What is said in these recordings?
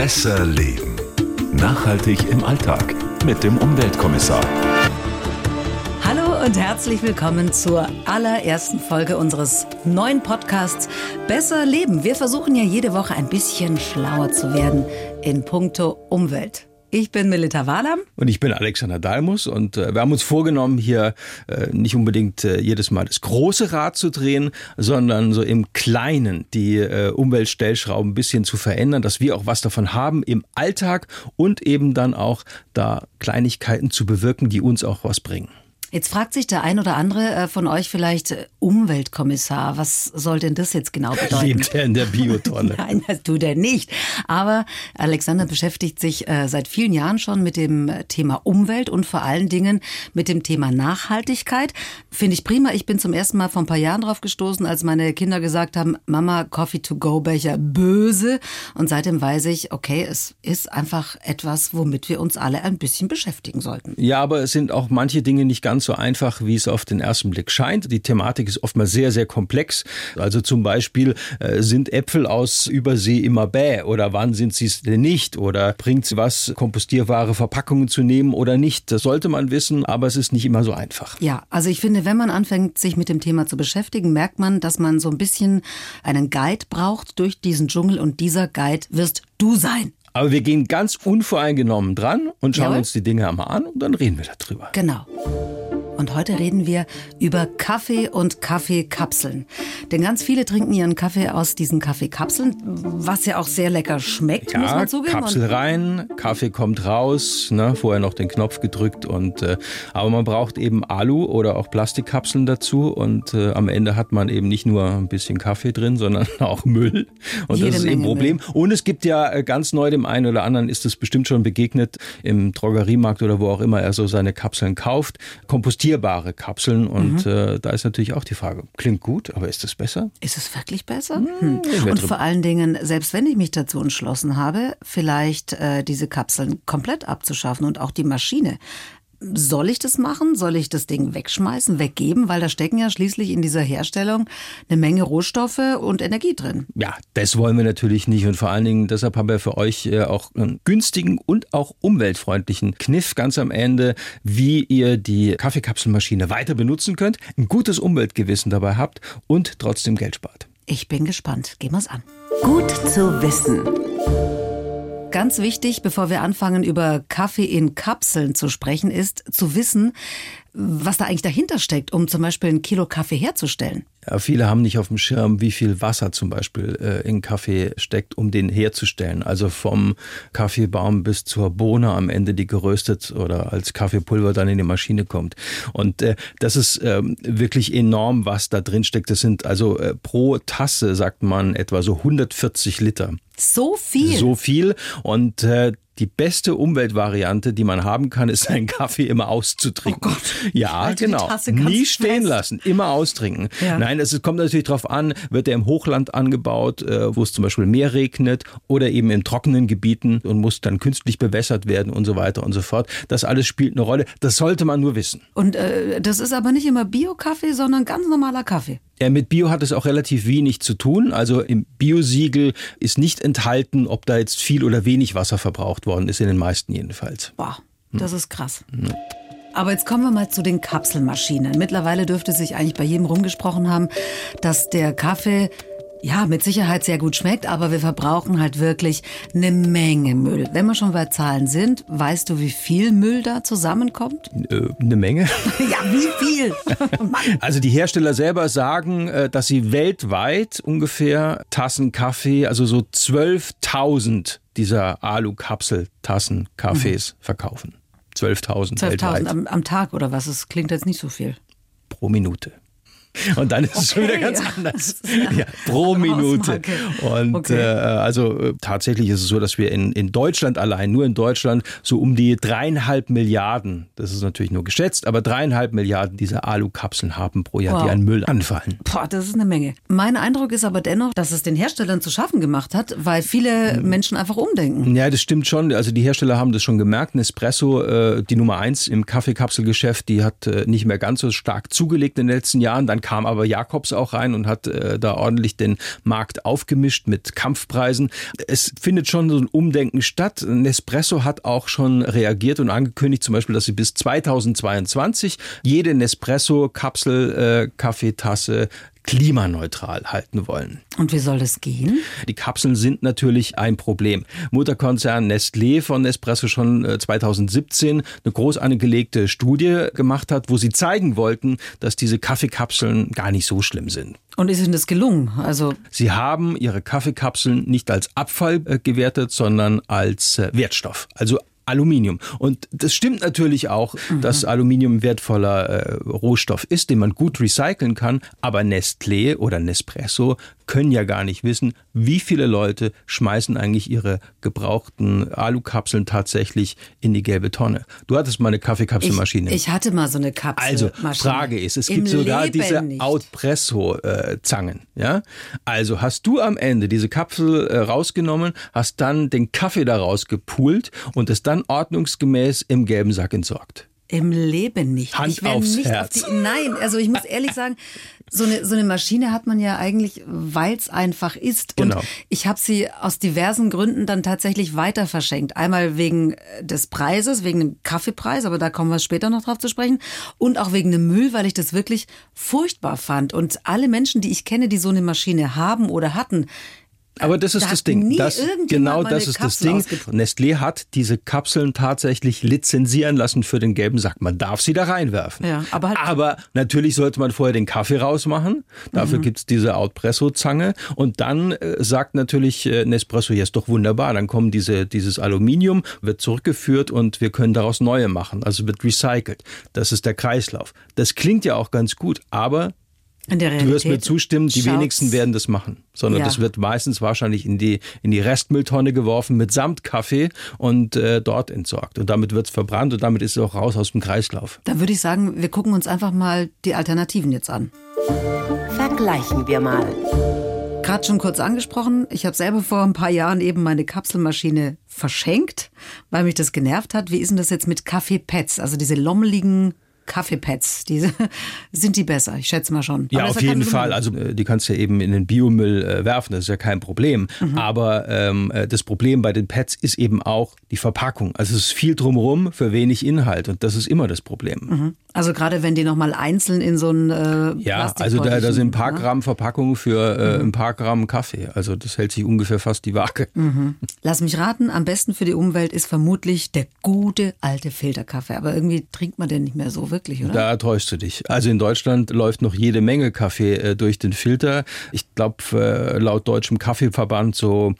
Besser Leben. Nachhaltig im Alltag mit dem Umweltkommissar. Hallo und herzlich willkommen zur allerersten Folge unseres neuen Podcasts Besser Leben. Wir versuchen ja jede Woche ein bisschen schlauer zu werden in puncto Umwelt. Ich bin Melita Wadam. Und ich bin Alexander Dalmus. Und äh, wir haben uns vorgenommen, hier äh, nicht unbedingt äh, jedes Mal das große Rad zu drehen, sondern so im Kleinen die äh, Umweltstellschrauben ein bisschen zu verändern, dass wir auch was davon haben im Alltag und eben dann auch da Kleinigkeiten zu bewirken, die uns auch was bringen. Jetzt fragt sich der ein oder andere äh, von euch vielleicht äh, Umweltkommissar. Was soll denn das jetzt genau bedeuten? Lebt er in der Biotonne? Nein, das tut er nicht. Aber Alexander beschäftigt sich äh, seit vielen Jahren schon mit dem Thema Umwelt und vor allen Dingen mit dem Thema Nachhaltigkeit. Finde ich prima. Ich bin zum ersten Mal vor ein paar Jahren drauf gestoßen, als meine Kinder gesagt haben, Mama, Coffee-to-go-Becher böse. Und seitdem weiß ich, okay, es ist einfach etwas, womit wir uns alle ein bisschen beschäftigen sollten. Ja, aber es sind auch manche Dinge nicht ganz ganz so einfach, wie es auf den ersten Blick scheint. Die Thematik ist oftmals sehr, sehr komplex. Also zum Beispiel äh, sind Äpfel aus Übersee immer bäh oder wann sind sie es denn nicht? Oder bringt es was, kompostierbare Verpackungen zu nehmen oder nicht? Das sollte man wissen, aber es ist nicht immer so einfach. Ja, also ich finde, wenn man anfängt, sich mit dem Thema zu beschäftigen, merkt man, dass man so ein bisschen einen Guide braucht durch diesen Dschungel und dieser Guide wirst du sein. Aber wir gehen ganz unvoreingenommen dran und schauen Jawohl. uns die Dinge einmal an und dann reden wir darüber. Genau. Und heute reden wir über Kaffee und Kaffeekapseln. Denn ganz viele trinken ihren Kaffee aus diesen Kaffeekapseln, was ja auch sehr lecker schmeckt, ja, muss man zugeben. Kapsel rein, Kaffee kommt raus, ne, vorher noch den Knopf gedrückt und äh, aber man braucht eben Alu oder auch Plastikkapseln dazu und äh, am Ende hat man eben nicht nur ein bisschen Kaffee drin, sondern auch Müll und Jede das ist eben ein Problem. Müll. Und es gibt ja äh, ganz neu dem einen oder anderen ist es bestimmt schon begegnet im Drogeriemarkt oder wo auch immer er so seine Kapseln kauft, kompostiert kompostierbare Kapseln. Und mhm. äh, da ist natürlich auch die Frage, klingt gut, aber ist es besser? Ist es wirklich besser? Hm. Und vor allen Dingen, selbst wenn ich mich dazu entschlossen habe, vielleicht äh, diese Kapseln komplett abzuschaffen und auch die Maschine, soll ich das machen? Soll ich das Ding wegschmeißen, weggeben? Weil da stecken ja schließlich in dieser Herstellung eine Menge Rohstoffe und Energie drin. Ja, das wollen wir natürlich nicht. Und vor allen Dingen, deshalb haben wir für euch äh, auch einen günstigen und auch umweltfreundlichen Kniff ganz am Ende, wie ihr die Kaffeekapselmaschine weiter benutzen könnt, ein gutes Umweltgewissen dabei habt und trotzdem Geld spart. Ich bin gespannt. Gehen wir es an. Gut zu wissen. Ganz wichtig, bevor wir anfangen, über Kaffee in Kapseln zu sprechen, ist zu wissen, was da eigentlich dahinter steckt, um zum Beispiel ein Kilo Kaffee herzustellen. Viele haben nicht auf dem Schirm, wie viel Wasser zum Beispiel äh, in Kaffee steckt, um den herzustellen. Also vom Kaffeebaum bis zur Bohne am Ende, die geröstet oder als Kaffeepulver dann in die Maschine kommt. Und äh, das ist ähm, wirklich enorm, was da drin steckt. Das sind also äh, pro Tasse, sagt man, etwa so 140 Liter. So viel? So viel. Und äh, die beste Umweltvariante, die man haben kann, ist einen Kaffee immer auszutrinken. Oh Gott. Ja, genau. Nie stehen lassen, immer austrinken. Ja. Nein, es kommt natürlich darauf an, wird er im Hochland angebaut, äh, wo es zum Beispiel mehr regnet oder eben in trockenen Gebieten und muss dann künstlich bewässert werden und so weiter und so fort. Das alles spielt eine Rolle. Das sollte man nur wissen. Und äh, das ist aber nicht immer Bio-Kaffee, sondern ganz normaler Kaffee. Ja, mit Bio hat es auch relativ wenig zu tun. Also im Biosiegel ist nicht enthalten, ob da jetzt viel oder wenig Wasser verbraucht worden ist, in den meisten jedenfalls. Wow, das ist krass. Hm. Aber jetzt kommen wir mal zu den Kapselmaschinen. Mittlerweile dürfte sich eigentlich bei jedem rumgesprochen haben, dass der Kaffee ja, mit Sicherheit sehr gut schmeckt, aber wir verbrauchen halt wirklich eine Menge Müll. Wenn wir schon bei Zahlen sind, weißt du, wie viel Müll da zusammenkommt? Äh, eine Menge. ja, wie viel? also die Hersteller selber sagen, äh, dass sie weltweit ungefähr Tassen Kaffee, also so 12.000 dieser Alu-Kapsel-Tassen Kaffees mhm. verkaufen. 12.000 12 weltweit. Am, am Tag oder was? Das klingt jetzt nicht so viel. Pro Minute. Und dann ist okay, es schon wieder ganz ja. anders. Ja, pro Minute. Und okay. äh, also äh, tatsächlich ist es so, dass wir in, in Deutschland allein, nur in Deutschland, so um die dreieinhalb Milliarden, das ist natürlich nur geschätzt, aber dreieinhalb Milliarden dieser Alukapseln haben pro Jahr, wow. die an Müll anfallen. Boah, das ist eine Menge. Mein Eindruck ist aber dennoch, dass es den Herstellern zu schaffen gemacht hat, weil viele hm. Menschen einfach umdenken. Ja, das stimmt schon. Also die Hersteller haben das schon gemerkt. Nespresso, äh, die Nummer eins im Kaffeekapselgeschäft, die hat äh, nicht mehr ganz so stark zugelegt in den letzten Jahren. Dann Dann kam aber Jakobs auch rein und hat äh, da ordentlich den Markt aufgemischt mit Kampfpreisen. Es findet schon so ein Umdenken statt. Nespresso hat auch schon reagiert und angekündigt, zum Beispiel, dass sie bis 2022 jede Nespresso-Kapsel, äh, Kaffeetasse klimaneutral halten wollen. Und wie soll das gehen? Die Kapseln sind natürlich ein Problem. Mutterkonzern Nestlé von Nespresso schon 2017 äh, eine groß angelegte Studie gemacht hat, wo sie zeigen wollten, dass diese Kaffeekapseln gar nicht so schlimm sind. Und ist Ihnen das gelungen? Also Sie haben Ihre Kaffeekapseln nicht als Abfall äh, gewertet, sondern als äh, Wertstoff. Also Aluminium. Und das stimmt natürlich auch, mhm. dass Aluminium ein wertvoller äh, Rohstoff ist, den man gut recyceln kann. Aber Nestlé oder Nespresso können ja gar nicht wissen, wie viele Leute schmeißen eigentlich ihre gebrauchten Alukapseln tatsächlich in die gelbe Tonne. Du hattest mal eine Kaffeekapselmaschine. Ich, ich hatte mal so eine Kapselmaschine. Also Frage ist, es gibt Im sogar Leben diese nicht. Outpresso-Zangen. Ja? Also hast du am Ende diese Kapsel äh, rausgenommen, hast dann den Kaffee daraus gepult und es dann ordnungsgemäß im gelben Sack entsorgt. Im Leben nicht. Hand ich aufs nicht Herz. Auf die, nein, also ich muss ehrlich sagen, so eine, so eine Maschine hat man ja eigentlich, weil es einfach ist. Und Genau. ich habe sie aus diversen Gründen dann tatsächlich weiter verschenkt. Einmal wegen äh, des Preises, wegen dem Kaffeepreis, aber da kommen wir später noch drauf zu sprechen. Und auch wegen dem Müll, weil ich das wirklich furchtbar fand. Und alle Menschen, die ich kenne, die so eine Maschine haben oder hatten, Aber das ist Da das Ding. Das, genau das ist das Ding. Nestlé hat diese Kapseln tatsächlich lizenzieren lassen für den gelben Sack. Man darf sie da reinwerfen. Ja, aber halt- aber natürlich sollte man vorher den Kaffee rausmachen. Dafür Mhm. gibt's diese Outpresso-Zange. Und dann äh, sagt natürlich äh, Nespresso, ja ist doch wunderbar. Dann kommen diese, dieses Aluminium, wird zurückgeführt und wir können daraus neue machen. Also wird recycelt. Das ist der Kreislauf. Das klingt ja auch ganz gut, aber Du wirst mir zustimmen, die wenigsten werden das machen, sondern Ja. das wird meistens wahrscheinlich in die, in die Restmülltonne geworfen mitsamt Kaffee und äh, dort entsorgt. Und damit wird es verbrannt und damit ist es auch raus aus dem Kreislauf. Dann würde ich sagen, wir gucken uns einfach mal die Alternativen jetzt an. Vergleichen wir mal. Gerade schon kurz angesprochen, ich habe selber vor ein paar Jahren eben meine Kapselmaschine verschenkt, weil mich das genervt hat. Wie ist denn das jetzt mit Kaffeepads? Also diese lommeligen Kaffeepads, diese sind die besser? Ich schätze mal schon. Ja, auf jeden Fall. Also äh, die kannst du ja eben in den Biomüll äh, werfen, das ist ja kein Problem. Mhm. Aber ähm, äh, das Problem bei den Pads ist eben auch die Verpackung. Also es ist viel drumherum für wenig Inhalt und das ist immer das Problem. Also gerade wenn die nochmal einzeln in so ein äh, Ja, also da, da sind ein paar ne? Gramm Verpackung für äh, ein paar Gramm Kaffee. Also das hält sich ungefähr fast die Waage. Lass mich raten, am besten für die Umwelt ist vermutlich der gute alte Filterkaffee. Aber irgendwie trinkt man den nicht mehr so wirklich, oder? Da täuschst du dich. Also in Deutschland läuft noch jede Menge Kaffee äh, durch den Filter. Ich glaube, äh, laut deutschem Kaffeeverband so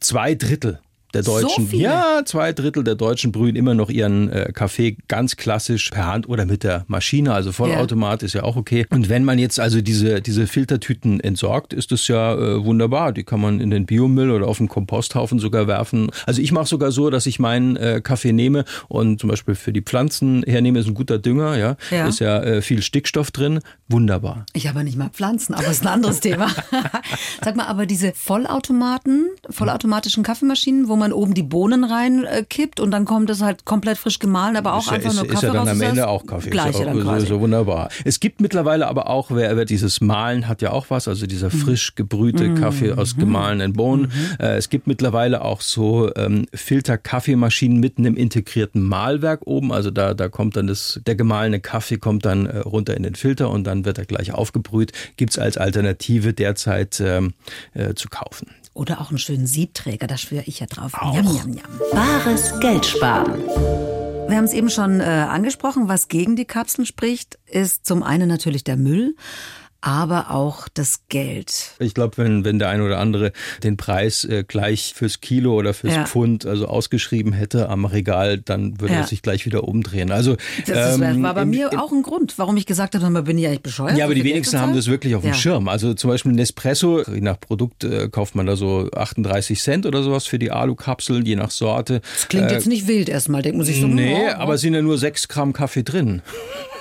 zwei Drittel der So Deutschen. viele? Ja, zwei Drittel der Deutschen brühen immer noch ihren äh, Kaffee ganz klassisch per Hand oder mit der Maschine. Also Vollautomat ist ja auch okay. Und wenn man jetzt also diese, diese Filtertüten entsorgt, ist das ja äh, wunderbar. Die kann man in den Biomüll oder auf den Komposthaufen sogar werfen. Also ich mache sogar so, dass ich meinen äh, Kaffee nehme und zum Beispiel für die Pflanzen hernehme, ist ein guter Dünger, ja. Ja. Ist ja äh, viel Stickstoff drin. Wunderbar. Ich habe ja nicht mal Pflanzen, aber ist ein anderes Thema. Sag mal, aber diese Vollautomaten, vollautomatischen Kaffeemaschinen, wo man oben die Bohnen rein äh, kippt und dann kommt es halt komplett frisch gemahlen, aber auch ist, ja- einfach ist, nur ist Kaffee ja dann raus. am das Ende auch Kaffee. Gleiche ist ja so, so wunderbar. Es gibt mittlerweile aber auch, wer, wer dieses Mahlen hat ja auch was, also dieser Mhm. frisch gebrühte Kaffee aus gemahlenen Bohnen. Äh, es gibt mittlerweile auch so ähm, Filter-Kaffeemaschinen mit einem integrierten Mahlwerk oben. Also da, da kommt dann das, der gemahlene Kaffee kommt dann äh, runter in den Filter und dann wird er gleich aufgebrüht. Gibt's als Alternative derzeit ähm, äh, zu kaufen. Oder auch einen schönen Siebträger, da schwöre ich ja drauf. Jam, jam, jam. Bares Geld sparen. Wir haben es eben schon äh, angesprochen, was gegen die Kapseln spricht, ist zum einen natürlich der Müll, aber auch das Geld. Ich glaube, wenn, wenn der ein oder andere den Preis äh, gleich fürs Kilo oder fürs Ja. Pfund also ausgeschrieben hätte am Regal, dann würde Ja. er sich gleich wieder umdrehen. Also Das ähm, war bei im- mir auch ein Grund, warum ich gesagt habe, bin ich eigentlich bescheuert? ja, aber die wenigsten haben das wirklich auf dem Ja. Schirm. Also zum Beispiel Nespresso, je nach Produkt äh, kauft man da so 38 Cent oder sowas für die Alukapsel, je nach Sorte. Das klingt jetzt nicht wild erstmal, denkt man sich so. Äh, Nee, oh, oh. aber es sind ja nur 6 Gramm Kaffee drin.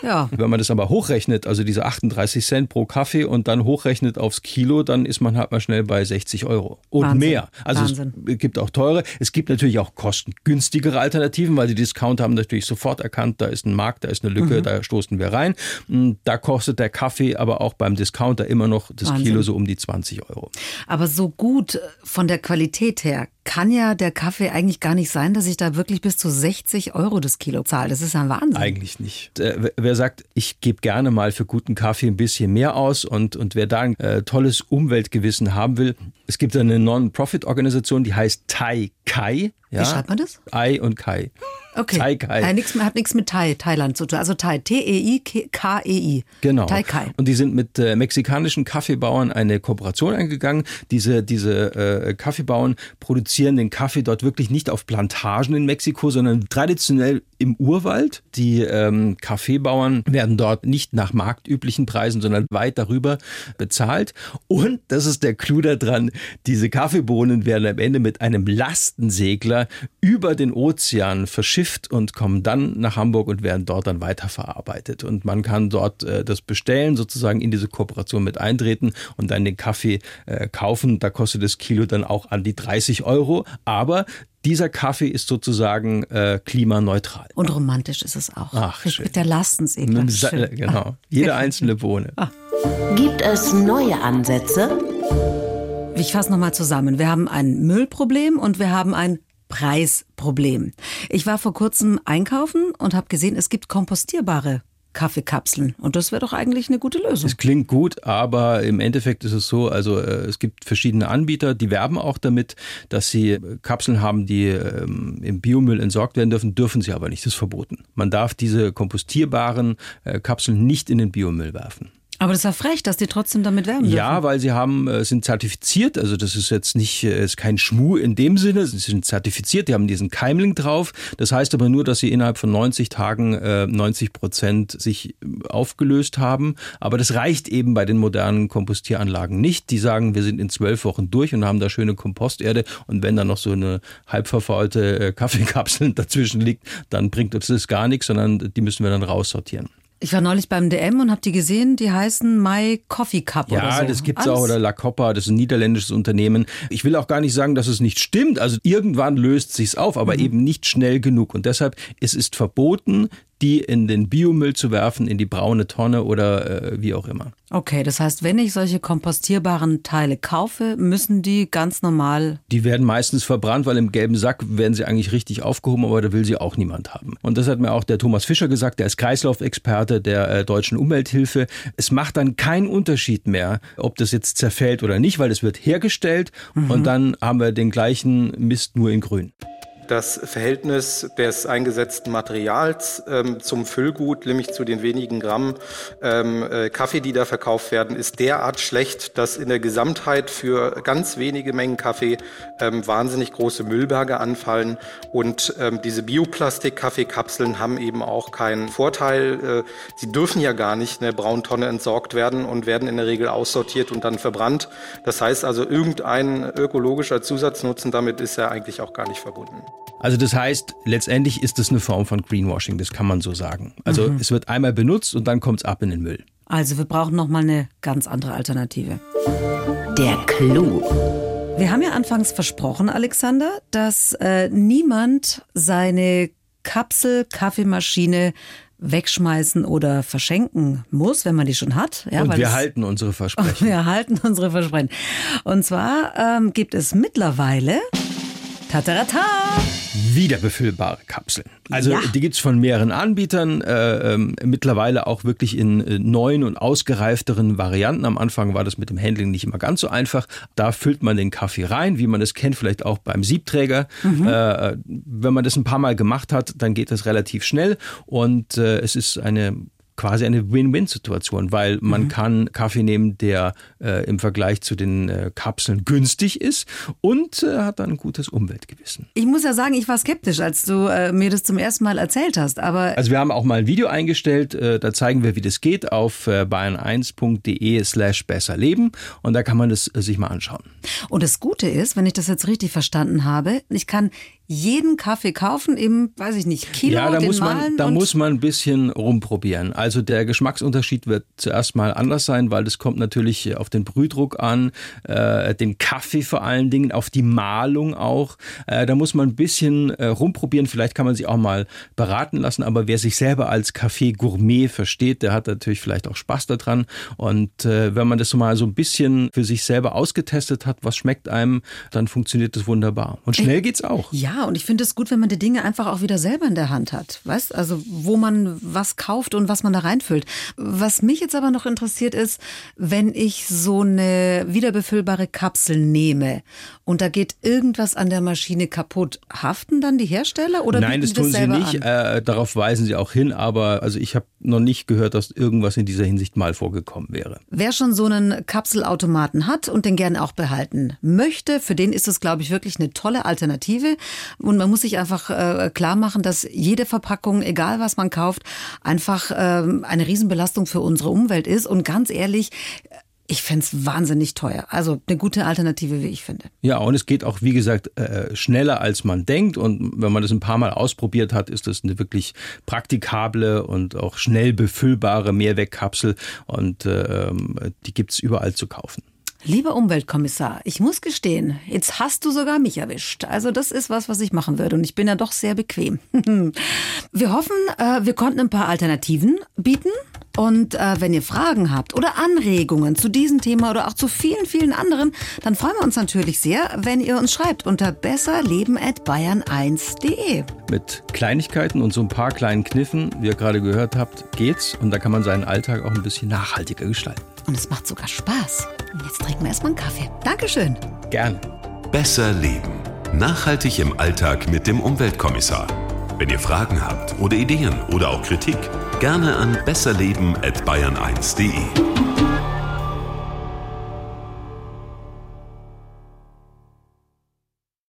ja. Wenn man das aber hochrechnet, also diese 38 Cent pro Kaffee und dann hochrechnet aufs Kilo, dann ist man halt mal schnell bei 60 Euro und Wahnsinn. mehr. Also Wahnsinn. es gibt auch teure. Es gibt natürlich auch kostengünstigere Alternativen, weil die Discounter haben natürlich sofort erkannt, da ist ein Markt, da ist eine Lücke, da stoßen wir rein. Und Da kostet der Kaffee aber auch beim Discounter immer noch das Wahnsinn. Kilo so um die 20 Euro. Aber so gut äh, von der Qualität her kann ja der Kaffee eigentlich gar nicht sein, dass ich da wirklich bis zu 60 Euro das Kilo zahle. Das ist ein Wahnsinn. Eigentlich nicht. Äh, wer- sagt, ich gebe gerne mal für guten Kaffee ein bisschen mehr aus und, und wer da ein äh, tolles Umweltgewissen haben will, es gibt eine Non-Profit-Organisation, die heißt Tai Kai. Ja? Wie schreibt man das? Ai und Kai. Okay. Tai Kai. Äh, nix, hat nichts mit Thai, Thailand zu tun. Also Thai, T-E-I-K-E-I. Genau. Thai Kai. Und die sind mit äh, mexikanischen Kaffeebauern eine Kooperation eingegangen. Diese, diese äh, Kaffeebauern produzieren den Kaffee dort wirklich nicht auf Plantagen in Mexiko, sondern traditionell im Urwald. Die ähm, Kaffeebauern werden dort nicht nach marktüblichen Preisen, sondern weit darüber bezahlt. Und das ist der Clou daran, diese Kaffeebohnen werden am Ende mit einem Lastensegler über den Ozean verschifft und kommen dann nach Hamburg und werden dort dann weiterverarbeitet. Und man kann dort äh, das bestellen, sozusagen in diese Kooperation mit eintreten und dann den Kaffee äh, kaufen. Da kostet das Kilo dann auch an die 30 Euro. Aber dieser Kaffee ist sozusagen äh, klimaneutral. Und romantisch ist es auch. Ach, mit, schön. mit der äh, Genau. Jede einzelne Bohne. Gibt es neue Ansätze? Ich fasse nochmal zusammen. Wir haben ein Müllproblem und wir haben ein Preisproblem. Ich war vor kurzem einkaufen und habe gesehen, es gibt kompostierbare Kaffeekapseln. Und das wäre doch eigentlich eine gute Lösung. Es klingt gut, aber im Endeffekt ist es so, also äh, es gibt verschiedene Anbieter, die werben auch damit, dass sie äh, Kapseln haben, die ähm, im Biomüll entsorgt werden dürfen, dürfen sie aber nicht, das ist verboten. Man darf diese kompostierbaren äh, Kapseln nicht in den Biomüll werfen. Aber das ist ja frech, dass die trotzdem damit werben dürfen. Ja, weil sie haben, äh, sind zertifiziert, also das ist jetzt nicht, äh, ist kein Schmuh in dem Sinne, sie sind zertifiziert, die haben diesen Keimling drauf. Das heißt aber nur, dass sie innerhalb von 90 Tagen äh, 90 Prozent sich äh, aufgelöst haben. Aber das reicht eben bei den modernen Kompostieranlagen nicht. Die sagen, wir sind in zwölf Wochen durch und haben da schöne Komposterde und wenn da noch so eine halb verfaulte äh, Kaffeekapsel dazwischen liegt, dann bringt uns das gar nichts, sondern die müssen wir dann raussortieren. Ich war neulich beim DM und habe die gesehen, die heißen My Coffee Cup oder so. Ja, das gibt's Alles- auch oder La Copa, das ist ein niederländisches Unternehmen. Ich will auch gar nicht sagen, dass es nicht stimmt. Also irgendwann löst sich's auf, Mhm. aber eben nicht schnell genug. Und deshalb es ist verboten, die in den Biomüll zu werfen, in die braune Tonne oder äh, wie auch immer. Okay, das heißt, wenn ich solche kompostierbaren Teile kaufe, müssen die ganz normal. Die werden meistens verbrannt, weil im gelben Sack werden sie eigentlich richtig aufgehoben, aber da will sie auch niemand haben. Und das hat mir auch der Thomas Fischer gesagt, der ist Kreislaufexperte der äh, Deutschen Umwelthilfe. Es macht dann keinen Unterschied mehr, ob das jetzt zerfällt oder nicht, weil es wird hergestellt und dann haben wir den gleichen Mist nur in grün. Das Verhältnis des eingesetzten Materials ähm, zum Füllgut, nämlich zu den wenigen Gramm ähm, äh, Kaffee, die da verkauft werden, ist derart schlecht, dass in der Gesamtheit für ganz wenige Mengen Kaffee ähm, wahnsinnig große Müllberge anfallen. Und ähm, diese Bioplastik-Kaffeekapseln haben eben auch keinen Vorteil. Äh, sie dürfen ja gar nicht in der Brauntonne entsorgt werden und werden in der Regel aussortiert und dann verbrannt. Das heißt also, irgendein ökologischer Zusatznutzen damit ist ja eigentlich auch gar nicht verbunden. Also das heißt, letztendlich ist es eine Form von Greenwashing, das kann man so sagen. Also es wird einmal benutzt und dann kommt es ab in den Müll. Also wir brauchen noch mal eine ganz andere Alternative. Der Clou. Wir haben ja anfangs versprochen, Alexander, dass äh, niemand seine Kapsel-Kaffeemaschine wegschmeißen oder verschenken muss, wenn man die schon hat. Ja, und weil wir es- halten unsere Versprechen. Wir halten unsere Versprechen. Und zwar ähm, gibt es mittlerweile Tatarata. Wiederbefüllbare Kapseln. Also Ja. die gibt's von mehreren Anbietern, äh, ähm, mittlerweile auch wirklich in äh, neuen und ausgereifteren Varianten. Am Anfang war das mit dem Handling nicht immer ganz so einfach. Da füllt man den Kaffee rein, wie man das kennt, vielleicht auch beim Siebträger. Äh, wenn man das ein paar Mal gemacht hat, dann geht das relativ schnell und äh, es ist eine quasi eine Win-Win-Situation, weil man kann Kaffee nehmen, der äh, im Vergleich zu den äh, Kapseln günstig ist und äh, hat dann ein gutes Umweltgewissen. Ich muss ja sagen, ich war skeptisch, als du äh, mir das zum ersten Mal erzählt hast. Aber Also wir haben auch mal ein Video eingestellt, äh, da zeigen wir, wie das geht auf äh, bayern1.de slash besserleben und da kann man das sich mal anschauen. Und das Gute ist, wenn ich das jetzt richtig verstanden habe, ich kann jeden Kaffee kaufen im, weiß ich nicht, Kilo, ja, da den muss man, da muss man ein bisschen rumprobieren. Also der Geschmacksunterschied wird zuerst mal anders sein, weil das kommt natürlich auf den Brühdruck an, äh, den Kaffee vor allen Dingen, auf die Malung auch. Äh, da muss man ein bisschen äh, rumprobieren. Vielleicht kann man sich auch mal beraten lassen. Aber wer sich selber als Kaffee-Gourmet versteht, der hat natürlich vielleicht auch Spaß daran. Und äh, wenn man das so mal so ein bisschen für sich selber ausgetestet hat, was schmeckt einem, dann funktioniert das wunderbar. Und schnell geht's auch. Ja, und ich finde es gut, wenn man die Dinge einfach auch wieder selber in der Hand hat. Weißt? Also, wo man was kauft und was man da reinfüllt. Was mich jetzt aber noch interessiert ist, wenn ich so eine wiederbefüllbare Kapsel nehme und da geht irgendwas an der Maschine kaputt, haften dann die Hersteller oder Nein, das tun sie selber nicht. Äh, darauf weisen sie auch hin. Aber also ich habe noch nicht gehört, dass irgendwas in dieser Hinsicht mal vorgekommen wäre. Wer schon so einen Kapselautomaten hat und den gerne auch behalten möchte, für den ist es, glaube ich, wirklich eine tolle Alternative. Und man muss sich einfach äh, klar machen, dass jede Verpackung, egal was man kauft, einfach äh, eine Riesenbelastung für unsere Umwelt ist. Und ganz ehrlich, ich fände es wahnsinnig teuer. Also eine gute Alternative, wie ich finde. Ja, und es geht auch, wie gesagt, äh, schneller als man denkt. Und wenn man das ein paar Mal ausprobiert hat, ist das eine wirklich praktikable und auch schnell befüllbare Mehrwegkapsel. Und äh, die gibt's überall zu kaufen. Lieber Umweltkommissar, ich muss gestehen, jetzt hast du sogar mich erwischt. Also das ist was, was ich machen würde und ich bin ja doch sehr bequem. wir hoffen, äh, wir konnten ein paar Alternativen bieten. Und äh, wenn ihr Fragen habt oder Anregungen zu diesem Thema oder auch zu vielen, vielen anderen, dann freuen wir uns natürlich sehr, wenn ihr uns schreibt unter besserleben.bayern1.de. Mit Kleinigkeiten und so ein paar kleinen Kniffen, wie ihr gerade gehört habt, geht's. Und da kann man seinen Alltag auch ein bisschen nachhaltiger gestalten. Und es macht sogar Spaß. Und jetzt trinken wir erstmal einen Kaffee. Dankeschön. Gerne. Besser leben. Nachhaltig im Alltag mit dem Umweltkommissar. Wenn ihr Fragen habt oder Ideen oder auch Kritik, gerne an besserleben@bayern1.de.